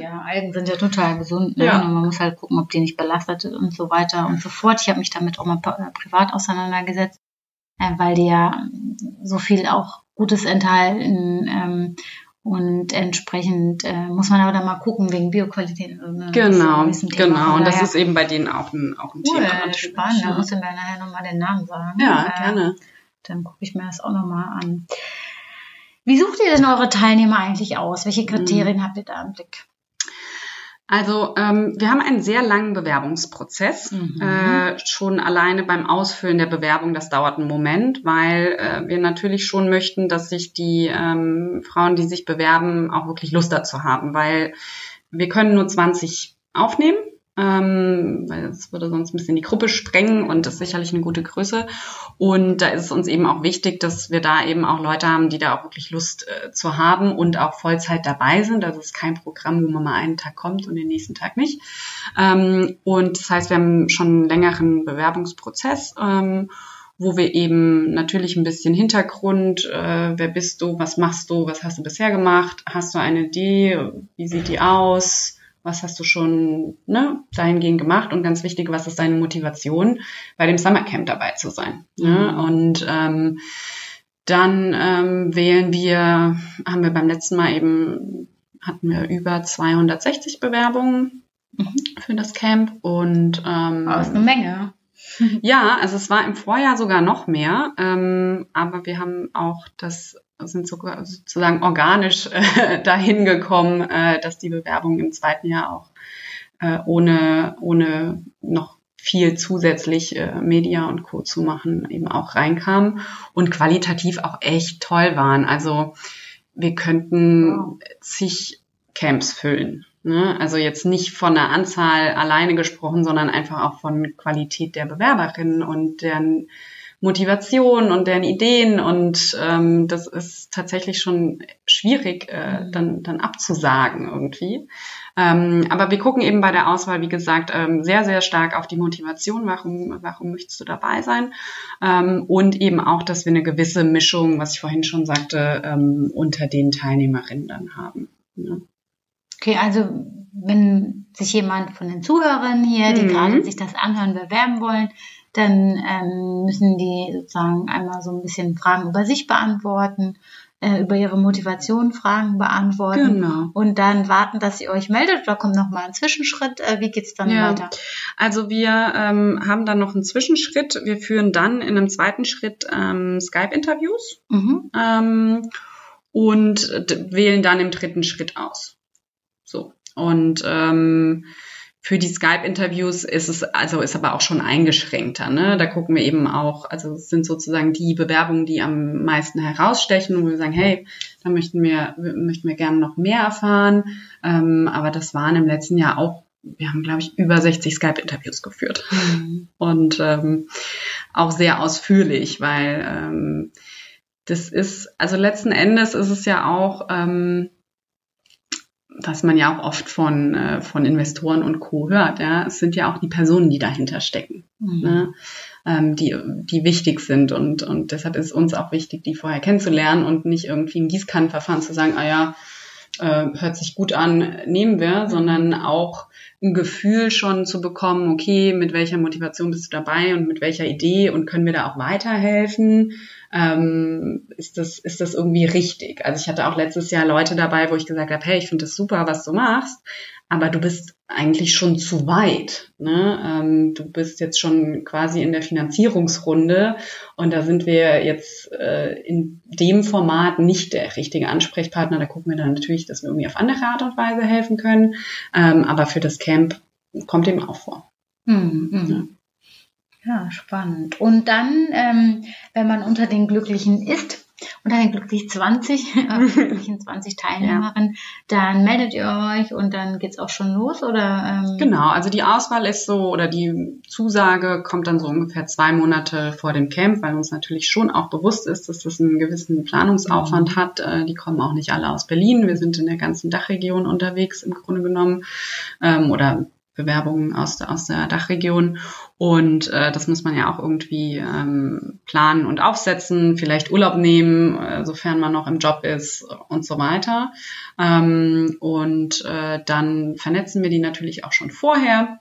Ja, Algen sind ja total gesund. Ne? Ja. Und man muss halt gucken, ob die nicht belastet sind und so weiter und so fort. Ich habe mich damit auch mal privat auseinandergesetzt äh, weil die ja so viel auch Gutes enthalten. Ähm, und entsprechend äh, muss man aber dann mal gucken wegen Bioqualität. Ne, genau, genau. Und das ist eben bei denen auch ein, auch ein cool, Thema. Spannend, da musst du mir nachher nochmal den Namen sagen. Ja, äh, gerne. Dann gucke ich mir das auch nochmal an. Wie sucht ihr denn eure Teilnehmer eigentlich aus? Welche Kriterien mhm. habt ihr da im Blick? Also ähm, wir haben einen sehr langen Bewerbungsprozess. Mhm. Äh, schon alleine beim Ausfüllen der Bewerbung, das dauert einen Moment, weil äh, wir natürlich schon möchten, dass sich die ähm, Frauen, die sich bewerben, auch wirklich Lust dazu haben, weil wir können nur 20 aufnehmen ähm, weil es würde sonst ein bisschen die Gruppe sprengen und das ist sicherlich eine gute Größe. Und da ist es uns eben auch wichtig, dass wir da eben auch Leute haben, die da auch wirklich Lust äh, zu haben und auch Vollzeit dabei sind. Das ist kein Programm, wo man mal einen Tag kommt und den nächsten Tag nicht. Ähm, und das heißt, wir haben schon einen längeren Bewerbungsprozess. Ähm, wo wir eben natürlich ein bisschen Hintergrund, äh, wer bist du, was machst du, was hast du bisher gemacht, hast du eine Idee, wie sieht die aus, was hast du schon ne, dahingehend gemacht und ganz wichtig, was ist deine Motivation, bei dem Summercamp dabei zu sein. Ne? Mhm. Ne? Und ähm, dann ähm, wählen wir, haben wir beim letzten Mal eben, hatten wir über 260 Bewerbungen mhm. für das Camp und ähm, das ist eine Menge. Ja, also es war im Vorjahr sogar noch mehr, ähm, aber wir haben auch das sind sogar sozusagen organisch äh, dahin gekommen, äh, dass die Bewerbungen im zweiten Jahr auch äh, ohne ohne noch viel zusätzlich äh, Media und Co. zu machen, eben auch reinkamen und qualitativ auch echt toll waren. Also wir könnten wow. zig Camps füllen. Ne? Also jetzt nicht von der Anzahl alleine gesprochen, sondern einfach auch von Qualität der Bewerberinnen und deren Motivation und deren Ideen und ähm, das ist tatsächlich schon schwierig äh, mhm. dann, dann abzusagen irgendwie. Ähm, aber wir gucken eben bei der Auswahl, wie gesagt, ähm, sehr, sehr stark auf die Motivation, warum, warum möchtest du dabei sein ähm, und eben auch, dass wir eine gewisse Mischung, was ich vorhin schon sagte, ähm, unter den Teilnehmerinnen dann haben. Ne? Okay, also wenn sich jemand von den Zuhörern hier, die mhm. gerade sich das anhören, bewerben wollen, dann ähm, müssen die sozusagen einmal so ein bisschen Fragen über sich beantworten, äh, über ihre Motivation Fragen beantworten genau. und dann warten, dass ihr euch meldet oder kommt noch mal ein Zwischenschritt. Äh, wie geht's dann ja. weiter? Also wir ähm, haben dann noch einen Zwischenschritt. Wir führen dann in einem zweiten Schritt ähm, Skype-Interviews mhm. ähm, und wählen dann im dritten Schritt aus. So. Und ähm, für die Skype-Interviews ist es, also ist aber auch schon eingeschränkter. Ne? Da gucken wir eben auch, also es sind sozusagen die Bewerbungen, die am meisten herausstechen, wo wir sagen, hey, da möchten wir, möchten wir gerne noch mehr erfahren. Ähm, aber das waren im letzten Jahr auch, wir haben, glaube ich, über 60 Skype-Interviews geführt. Mhm. Und ähm, auch sehr ausführlich, weil ähm, das ist, also letzten Endes ist es ja auch, ähm, was man ja auch oft von, äh, von Investoren und Co. hört, ja, es sind ja auch die Personen, die dahinter stecken, mhm. ne? ähm, die, die wichtig sind und, und deshalb ist uns auch wichtig, die vorher kennenzulernen und nicht irgendwie ein Gießkannenverfahren zu sagen, ah ja, äh, hört sich gut an, nehmen wir, sondern auch ein Gefühl schon zu bekommen, okay, mit welcher Motivation bist du dabei und mit welcher Idee und können wir da auch weiterhelfen? Ähm, ist, das, ist das irgendwie richtig. Also ich hatte auch letztes Jahr Leute dabei, wo ich gesagt habe, hey, ich finde das super, was du machst, aber du bist eigentlich schon zu weit. Ne? Ähm, du bist jetzt schon quasi in der Finanzierungsrunde und da sind wir jetzt äh, in dem Format nicht der richtige Ansprechpartner. Da gucken wir dann natürlich, dass wir irgendwie auf andere Art und Weise helfen können. Ähm, aber für das Camp kommt eben auch vor. Mhm. Ja. Ja, spannend. Und dann, ähm, wenn man unter den Glücklichen ist, unter den glücklichen 20, äh, glücklichen 20 Teilnehmerinnen, ja. dann meldet ihr euch und dann geht's auch schon los, oder? Ähm? Genau, also die Auswahl ist so, oder die Zusage kommt dann so ungefähr zwei Monate vor dem Camp, weil uns natürlich schon auch bewusst ist, dass das einen gewissen Planungsaufwand mhm. hat. Äh, die kommen auch nicht alle aus Berlin. Wir sind in der ganzen Dachregion unterwegs, im Grunde genommen, ähm, oder Bewerbungen aus der, aus der Dachregion. Und äh, das muss man ja auch irgendwie ähm, planen und aufsetzen, vielleicht Urlaub nehmen, äh, sofern man noch im Job ist und so weiter. Ähm, und äh, dann vernetzen wir die natürlich auch schon vorher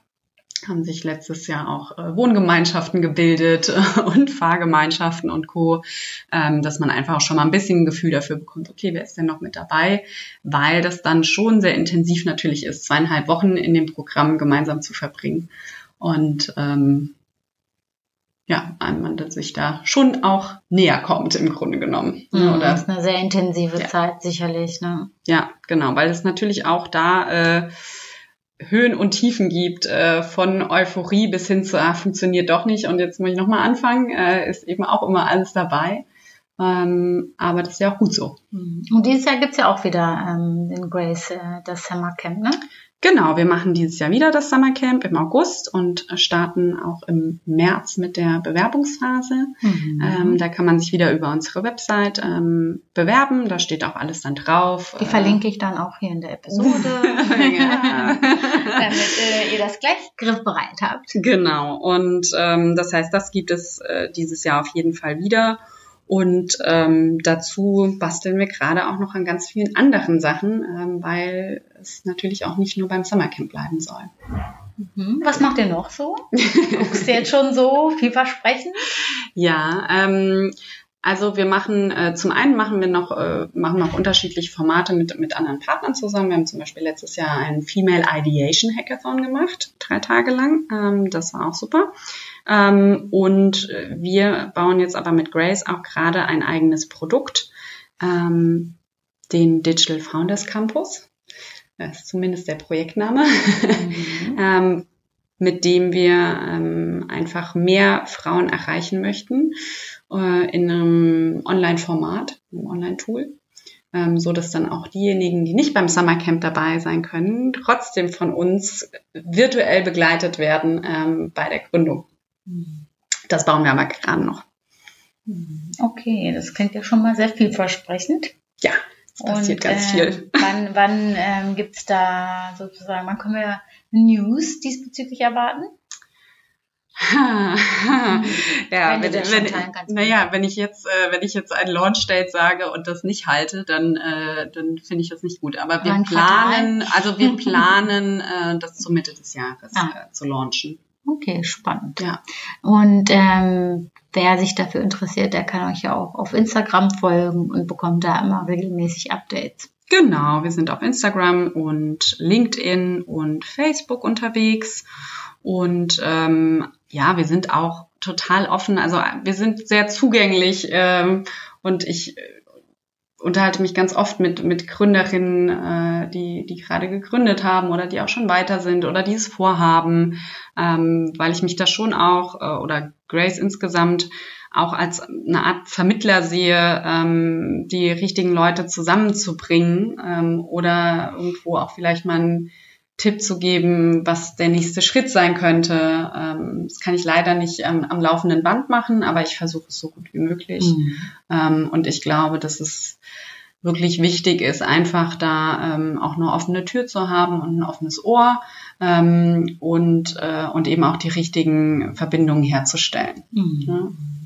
haben sich letztes Jahr auch äh, Wohngemeinschaften gebildet und Fahrgemeinschaften und Co., ähm, dass man einfach auch schon mal ein bisschen ein Gefühl dafür bekommt, okay, wer ist denn noch mit dabei? Weil das dann schon sehr intensiv natürlich ist, zweieinhalb Wochen in dem Programm gemeinsam zu verbringen. Und ähm, ja, man sich da schon auch näher kommt im Grunde genommen. Mhm, Oder, das ist eine sehr intensive ja. Zeit sicherlich. Ne? Ja, genau, weil es natürlich auch da äh, Höhen und Tiefen gibt, äh, von Euphorie bis hin zu, ah, funktioniert doch nicht und jetzt muss ich nochmal anfangen, äh, ist eben auch immer alles dabei. Ähm, aber das ist ja auch gut so. Mhm. Und dieses Jahr gibt's ja auch wieder ähm, in Grace äh, das Summer Camp, ne? Genau, wir machen dieses Jahr wieder das Summercamp im August und starten auch im März mit der Bewerbungsphase. Mhm. Ähm, da kann man sich wieder über unsere Website ähm, bewerben. Da steht auch alles dann drauf. Die verlinke ich dann auch hier in der Episode, ja. damit äh, ihr das gleich griffbereit habt. Genau. Und ähm, das heißt, das gibt es äh, dieses Jahr auf jeden Fall wieder. Und ähm, dazu basteln wir gerade auch noch an ganz vielen anderen Sachen, ähm, weil es natürlich auch nicht nur beim Summercamp bleiben soll. Mhm. Was macht ihr noch so? Ist jetzt schon so vielversprechend? Ja, ähm, also wir machen äh, zum einen machen wir noch äh, machen noch unterschiedliche Formate mit mit anderen Partnern zusammen. Wir haben zum Beispiel letztes Jahr einen Female Ideation Hackathon gemacht, drei Tage lang. Ähm, das war auch super. Ähm, und wir bauen jetzt aber mit Grace auch gerade ein eigenes Produkt, ähm, den Digital Founders Campus. Das ist zumindest der Projektname, mhm. ähm, mit dem wir ähm, einfach mehr Frauen erreichen möchten äh, in einem Online-Format, einem Online-Tool ähm, so dass dann auch diejenigen, die nicht beim Summercamp dabei sein können, trotzdem von uns virtuell begleitet werden ähm, bei der Gründung. Das bauen wir aber gerade noch. Okay, das klingt ja schon mal sehr vielversprechend. Ja, es passiert Und, ganz äh, viel. Wann, wann ähm, gibt es da sozusagen, wann können wir News diesbezüglich erwarten? ja, wenn, wenn, wenn naja, wenn ich jetzt, äh, wenn ich jetzt ein Launch-Date sage und das nicht halte, dann, äh, dann finde ich das nicht gut. Aber wir planen, also wir planen, äh, das zur Mitte des Jahres ah. äh, zu launchen. Okay, spannend. Ja. Und ähm, wer sich dafür interessiert, der kann euch ja auch auf Instagram folgen und bekommt da immer regelmäßig Updates. Genau, wir sind auf Instagram und LinkedIn und Facebook unterwegs. Und ähm, ja, wir sind auch total offen. Also wir sind sehr zugänglich ähm, und ich unterhalte mich ganz oft mit, mit Gründerinnen, äh, die, die gerade gegründet haben oder die auch schon weiter sind oder die es vorhaben, ähm, weil ich mich da schon auch äh, oder Grace insgesamt auch als eine Art Vermittler sehe, ähm, die richtigen Leute zusammenzubringen ähm, oder irgendwo auch vielleicht mal ein Tipp zu geben, was der nächste Schritt sein könnte. Ähm, das kann ich leider nicht ähm, am laufenden Band machen, aber ich versuche es so gut wie möglich. Mhm. Ähm, und ich glaube, dass es wirklich wichtig ist, einfach da ähm, auch eine offene Tür zu haben und ein offenes Ohr ähm, und, äh, und eben auch die richtigen Verbindungen herzustellen. Mhm. Ja?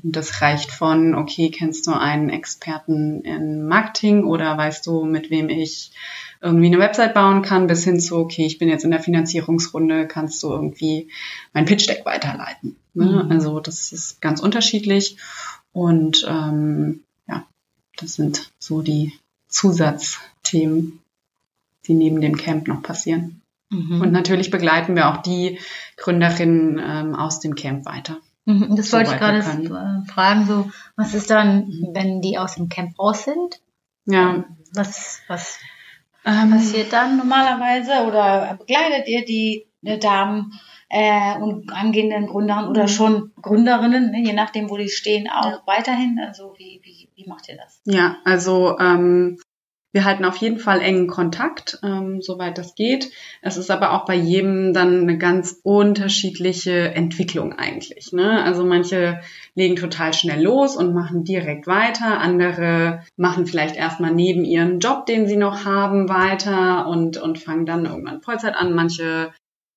Und das reicht von, okay, kennst du einen Experten in Marketing oder weißt du, mit wem ich irgendwie eine Website bauen kann, bis hin zu, okay, ich bin jetzt in der Finanzierungsrunde, kannst du irgendwie mein Pitch-Deck weiterleiten. Ne? Mhm. Also das ist ganz unterschiedlich. Und ähm, ja, das sind so die Zusatzthemen, die neben dem Camp noch passieren. Mhm. Und natürlich begleiten wir auch die Gründerinnen ähm, aus dem Camp weiter. Mhm. Das wollte ich gerade äh, fragen, so, was ist dann, mhm. wenn die aus dem Camp raus sind? Ja. Was, was ähm, passiert dann normalerweise? Oder begleitet ihr die, die Damen äh, und angehenden Gründern oder mhm. schon Gründerinnen, ne, je nachdem, wo die stehen, auch ja. weiterhin? Also wie, wie, wie macht ihr das? Ja, also ähm, wir halten auf jeden Fall engen Kontakt, ähm, soweit das geht. Es ist aber auch bei jedem dann eine ganz unterschiedliche Entwicklung eigentlich. Ne? Also manche legen total schnell los und machen direkt weiter. Andere machen vielleicht erstmal neben ihrem Job, den sie noch haben, weiter und, und fangen dann irgendwann Vollzeit an. Manche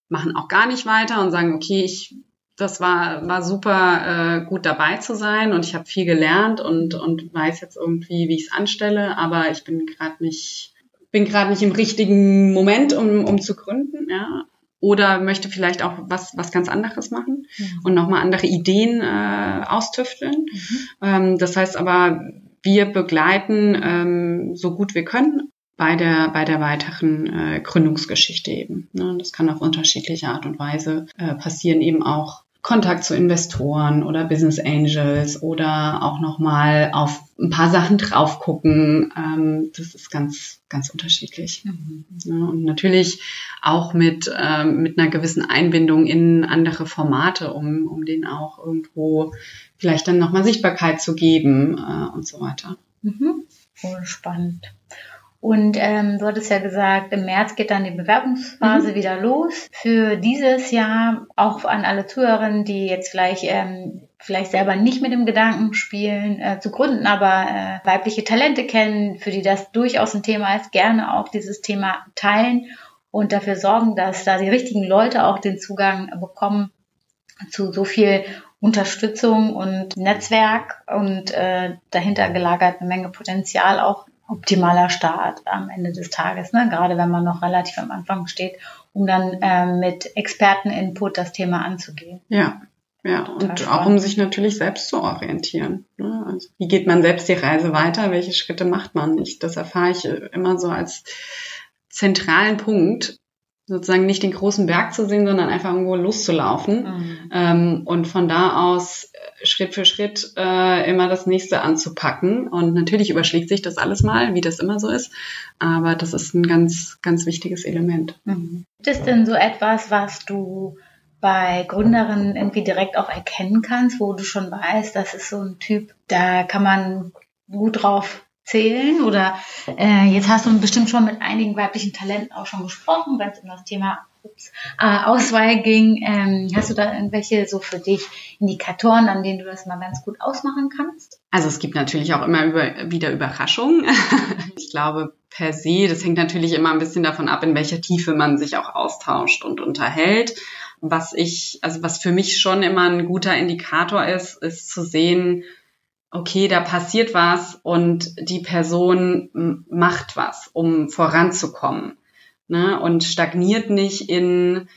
machen auch gar nicht weiter und sagen, okay, ich das war, war super äh, gut dabei zu sein und ich habe viel gelernt und, und weiß jetzt irgendwie, wie ich es anstelle, aber ich bin gerade nicht, bin gerade nicht im richtigen Moment, um, um zu gründen, ja. Oder möchte vielleicht auch was, was ganz anderes machen mhm. und nochmal andere Ideen äh, austüfteln. Mhm. Ähm, das heißt aber, wir begleiten ähm, so gut wir können bei der, bei der weiteren äh, Gründungsgeschichte eben. Ne? Das kann auf unterschiedliche Art und Weise äh, passieren, eben auch Kontakt zu Investoren oder Business Angels oder auch nochmal auf ein paar Sachen drauf gucken. Ähm, das ist ganz, ganz unterschiedlich. Mhm. Ja, und natürlich auch mit, ähm, mit einer gewissen Einbindung in andere Formate, um, um denen auch irgendwo vielleicht dann nochmal Sichtbarkeit zu geben äh, und so weiter. Mhm. Voll spannend. Und ähm, du hattest ja gesagt, im März geht dann die Bewerbungsphase mhm. wieder los. Für dieses Jahr auch an alle Zuhörerinnen, die jetzt vielleicht ähm, vielleicht selber nicht mit dem Gedanken spielen, äh, zu gründen, aber äh, weibliche Talente kennen, für die das durchaus ein Thema ist, gerne auch dieses Thema teilen und dafür sorgen, dass da die richtigen Leute auch den Zugang bekommen zu so viel Unterstützung und Netzwerk und äh, dahinter gelagert eine Menge Potenzial auch optimaler Start am Ende des Tages, ne? gerade wenn man noch relativ am Anfang steht, um dann ähm, mit Experteninput das Thema anzugehen. Ja, ja, und spannend. auch um sich natürlich selbst zu orientieren. Ne? Also, wie geht man selbst die Reise weiter? Welche Schritte macht man? Ich, das erfahre ich immer so als zentralen Punkt, sozusagen nicht den großen Berg zu sehen, sondern einfach irgendwo loszulaufen mhm. ähm, und von da aus äh, Schritt für Schritt äh, immer das nächste anzupacken. Und natürlich überschlägt sich das alles mal, wie das immer so ist, aber das ist ein ganz, ganz wichtiges Element. Mhm. Gibt es denn so etwas, was du bei Gründerinnen irgendwie direkt auch erkennen kannst, wo du schon weißt, das ist so ein Typ, da kann man gut drauf zählen? Oder äh, jetzt hast du bestimmt schon mit einigen weiblichen Talenten auch schon gesprochen, wenn es um das Thema ups, äh, Auswahl ging. Ähm, hast du da irgendwelche so für dich Indikatoren, an denen du das mal ganz gut ausmachen kannst? Also es gibt natürlich auch immer über, wieder Überraschungen. ich glaube per se, das hängt natürlich immer ein bisschen davon ab, in welcher Tiefe man sich auch austauscht und unterhält. Was ich, also was für mich schon immer ein guter Indikator ist, ist zu sehen, okay, da passiert was und die Person macht was, um voranzukommen. Ne? Und stagniert nicht in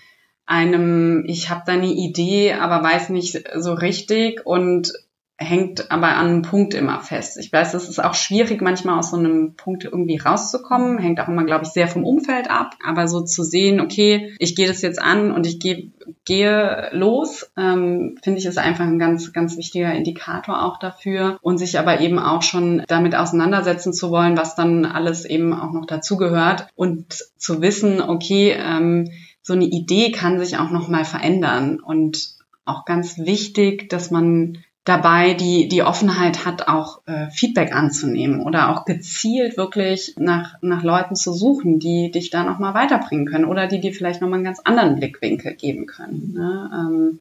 einem, ich habe da eine Idee, aber weiß nicht so richtig und hängt aber an einem Punkt immer fest. Ich weiß, es ist auch schwierig, manchmal aus so einem Punkt irgendwie rauszukommen. Hängt auch immer, glaube ich, sehr vom Umfeld ab. Aber so zu sehen, okay, ich gehe das jetzt an und ich gehe, gehe los, ähm, finde ich, ist einfach ein ganz, ganz wichtiger Indikator auch dafür. Und sich aber eben auch schon damit auseinandersetzen zu wollen, was dann alles eben auch noch dazugehört. Und zu wissen, okay, ähm, so eine Idee kann sich auch noch mal verändern. Und auch ganz wichtig, dass man dabei die, die Offenheit hat, auch äh, Feedback anzunehmen oder auch gezielt wirklich nach, nach Leuten zu suchen, die dich da nochmal weiterbringen können oder die dir vielleicht nochmal einen ganz anderen Blickwinkel geben können. Ne? Ähm,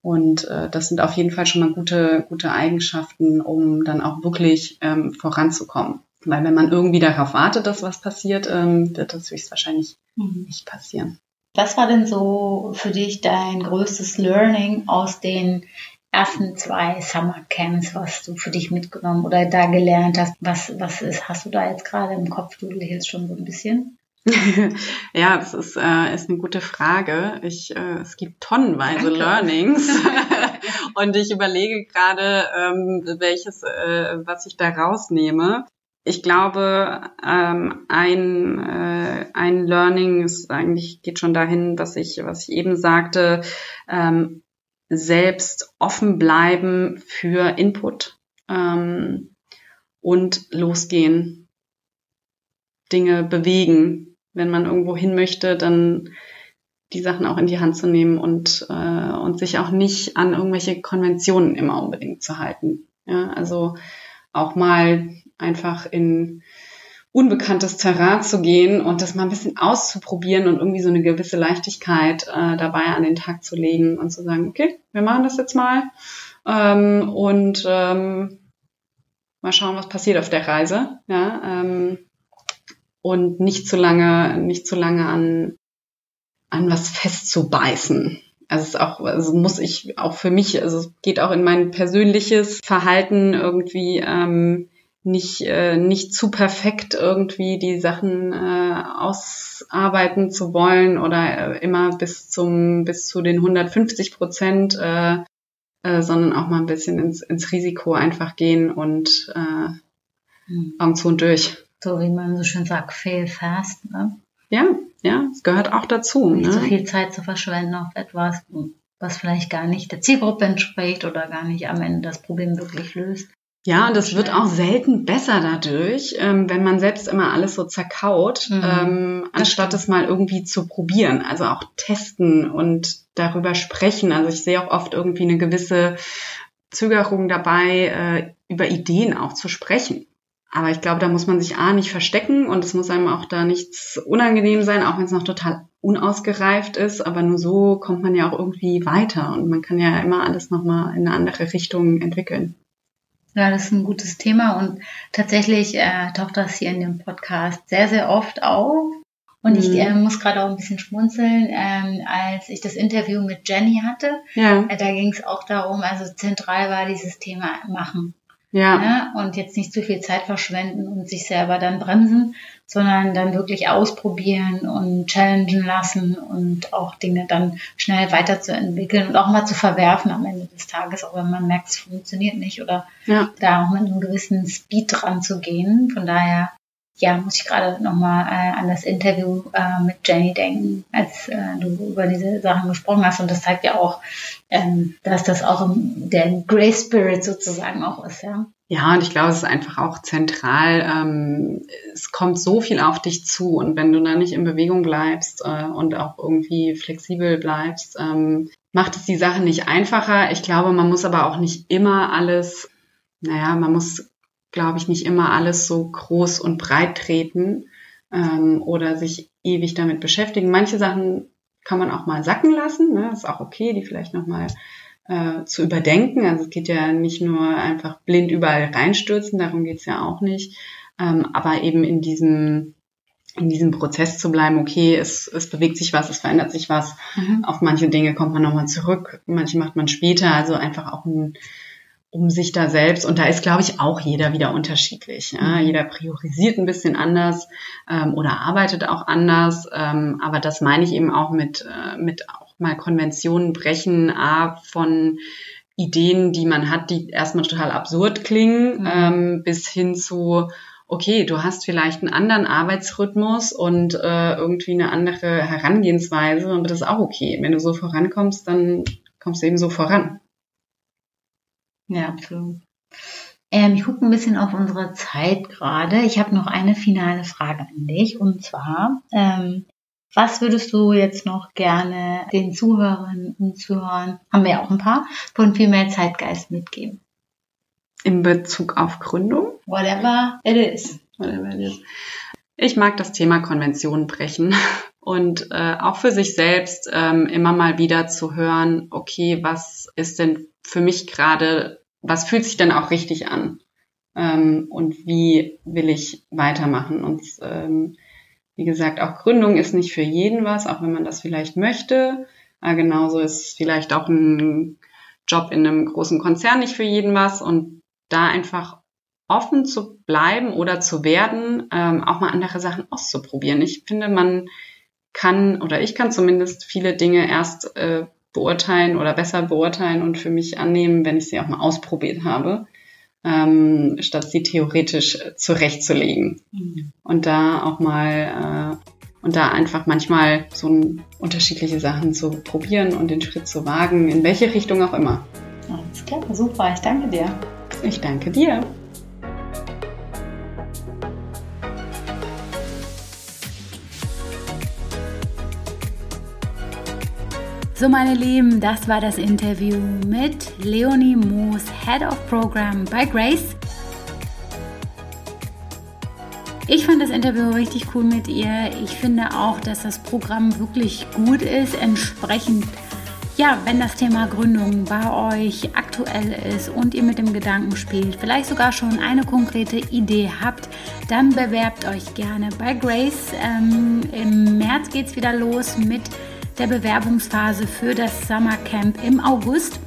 und äh, das sind auf jeden Fall schon mal gute, gute Eigenschaften, um dann auch wirklich ähm, voranzukommen. Weil wenn man irgendwie darauf wartet, dass was passiert, ähm, wird das höchstwahrscheinlich mhm. nicht passieren. Was war denn so für dich dein größtes Learning aus den ersten zwei Summer Camps, was du für dich mitgenommen oder da gelernt hast? Was, was ist, hast du da jetzt gerade im Kopf? Du jetzt schon so ein bisschen? ja, das ist, äh, ist eine gute Frage. Ich, äh, es gibt tonnenweise Danke. Learnings und ich überlege gerade, ähm, welches, äh, was ich da rausnehme. Ich glaube, ähm, ein, äh, ein Learning ist eigentlich geht schon dahin, was ich, was ich eben sagte. Ähm, selbst offen bleiben für Input ähm, und losgehen, Dinge bewegen. Wenn man irgendwo hin möchte, dann die Sachen auch in die Hand zu nehmen und, äh, und sich auch nicht an irgendwelche Konventionen immer unbedingt zu halten. Ja, also auch mal einfach in unbekanntes Terrain zu gehen und das mal ein bisschen auszuprobieren und irgendwie so eine gewisse Leichtigkeit äh, dabei an den Tag zu legen und zu sagen, okay, wir machen das jetzt mal ähm, und ähm, mal schauen, was passiert auf der Reise. Ja, ähm, und nicht zu lange, nicht zu lange an, an was festzubeißen. Also es ist auch, also muss ich auch für mich, also es geht auch in mein persönliches Verhalten irgendwie ähm, nicht, äh, nicht zu perfekt irgendwie die Sachen äh, ausarbeiten zu wollen oder äh, immer bis zum bis zu den 150 Prozent, äh, äh, sondern auch mal ein bisschen ins, ins Risiko einfach gehen und äh, mhm. Augen zu und durch. So wie man so schön sagt, fail fast, ne? Ja, ja, es gehört auch dazu. Nicht ne? so viel Zeit zu verschwenden auf etwas, was vielleicht gar nicht der Zielgruppe entspricht oder gar nicht am Ende das Problem wirklich löst. Ja, und es wird auch selten besser dadurch, ähm, wenn man selbst immer alles so zerkaut, mhm. ähm, anstatt es mal irgendwie zu probieren. Also auch testen und darüber sprechen. Also ich sehe auch oft irgendwie eine gewisse Zögerung dabei, äh, über Ideen auch zu sprechen. Aber ich glaube, da muss man sich A nicht verstecken und es muss einem auch da nichts unangenehm sein, auch wenn es noch total unausgereift ist. Aber nur so kommt man ja auch irgendwie weiter und man kann ja immer alles nochmal in eine andere Richtung entwickeln. Ja, das ist ein gutes Thema und tatsächlich äh, taucht das hier in dem Podcast sehr, sehr oft auf. Und mhm. ich äh, muss gerade auch ein bisschen schmunzeln, ähm, als ich das Interview mit Jenny hatte. Ja. Äh, da ging es auch darum, also zentral war dieses Thema Machen. Ja. Ne? Und jetzt nicht zu viel Zeit verschwenden und sich selber dann bremsen, sondern dann wirklich ausprobieren und challengen lassen und auch Dinge dann schnell weiterzuentwickeln und auch mal zu verwerfen am Ende des Tages, auch wenn man merkt, es funktioniert nicht oder ja. da auch mit einem gewissen Speed dran zu gehen. Von daher ja, muss ich gerade nochmal äh, an das Interview äh, mit Jenny denken, als äh, du über diese Sachen gesprochen hast. Und das zeigt ja auch, ähm, dass das auch im, der Grey Spirit sozusagen auch ist, ja. Ja, und ich glaube, es ist einfach auch zentral. Ähm, es kommt so viel auf dich zu und wenn du da nicht in Bewegung bleibst äh, und auch irgendwie flexibel bleibst, ähm, macht es die Sache nicht einfacher. Ich glaube, man muss aber auch nicht immer alles, naja, man muss, glaube ich, nicht immer alles so groß und breit treten ähm, oder sich ewig damit beschäftigen. Manche Sachen kann man auch mal sacken lassen, ne? ist auch okay, die vielleicht nochmal äh, zu überdenken. Also es geht ja nicht nur einfach blind überall reinstürzen, darum geht's ja auch nicht. Ähm, aber eben in diesem in diesem Prozess zu bleiben, okay, es, es bewegt sich was, es verändert sich was. Mhm. Auf manche Dinge kommt man nochmal zurück, manche macht man später. Also einfach auch ein, um sich da selbst, und da ist, glaube ich, auch jeder wieder unterschiedlich. Ja? Mhm. Jeder priorisiert ein bisschen anders ähm, oder arbeitet auch anders. Ähm, aber das meine ich eben auch mit, äh, mit auch mal Konventionen brechen, A, von Ideen, die man hat, die erstmal total absurd klingen, mhm. ähm, bis hin zu, okay, du hast vielleicht einen anderen Arbeitsrhythmus und äh, irgendwie eine andere Herangehensweise und das ist auch okay. Wenn du so vorankommst, dann kommst du eben so voran. Ja, absolut. Ähm, ich gucke ein bisschen auf unsere Zeit gerade. Ich habe noch eine finale Frage an dich und zwar, ähm, was würdest du jetzt noch gerne den Zuhörern und Zuhörern, haben wir ja auch ein paar, von viel mehr Zeitgeist mitgeben? In Bezug auf Gründung? Whatever it is. Whatever it is. Ich mag das Thema Konventionen brechen und äh, auch für sich selbst ähm, immer mal wieder zu hören, okay, was ist denn für mich gerade, was fühlt sich denn auch richtig an? Ähm, und wie will ich weitermachen? Und ähm, wie gesagt, auch Gründung ist nicht für jeden was, auch wenn man das vielleicht möchte. Aber genauso ist vielleicht auch ein Job in einem großen Konzern nicht für jeden was. Und da einfach offen zu bleiben oder zu werden, ähm, auch mal andere Sachen auszuprobieren. Ich finde, man kann oder ich kann zumindest viele Dinge erst äh, beurteilen oder besser beurteilen und für mich annehmen, wenn ich sie auch mal ausprobiert habe ähm, statt sie theoretisch äh, zurechtzulegen. Mhm. Und da auch mal äh, und da einfach manchmal so ein, unterschiedliche Sachen zu probieren und den Schritt zu wagen, in welche Richtung auch immer. Alles klar, super, ich danke dir. Ich danke dir. So, meine Lieben, das war das Interview mit Leonie Moos, Head of Program bei Grace. Ich fand das Interview richtig cool mit ihr. Ich finde auch, dass das Programm wirklich gut ist. Entsprechend, ja, wenn das Thema Gründung bei euch aktuell ist und ihr mit dem Gedanken spielt, vielleicht sogar schon eine konkrete Idee habt, dann bewerbt euch gerne bei Grace. Ähm, Im März geht es wieder los mit der Bewerbungsphase für das Summer Camp im August.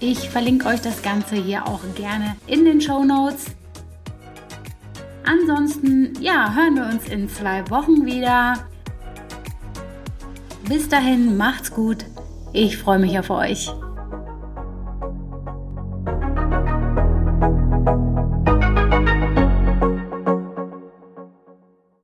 Ich verlinke euch das Ganze hier auch gerne in den Show Notes. Ansonsten, ja, hören wir uns in zwei Wochen wieder. Bis dahin, macht's gut. Ich freue mich auf euch.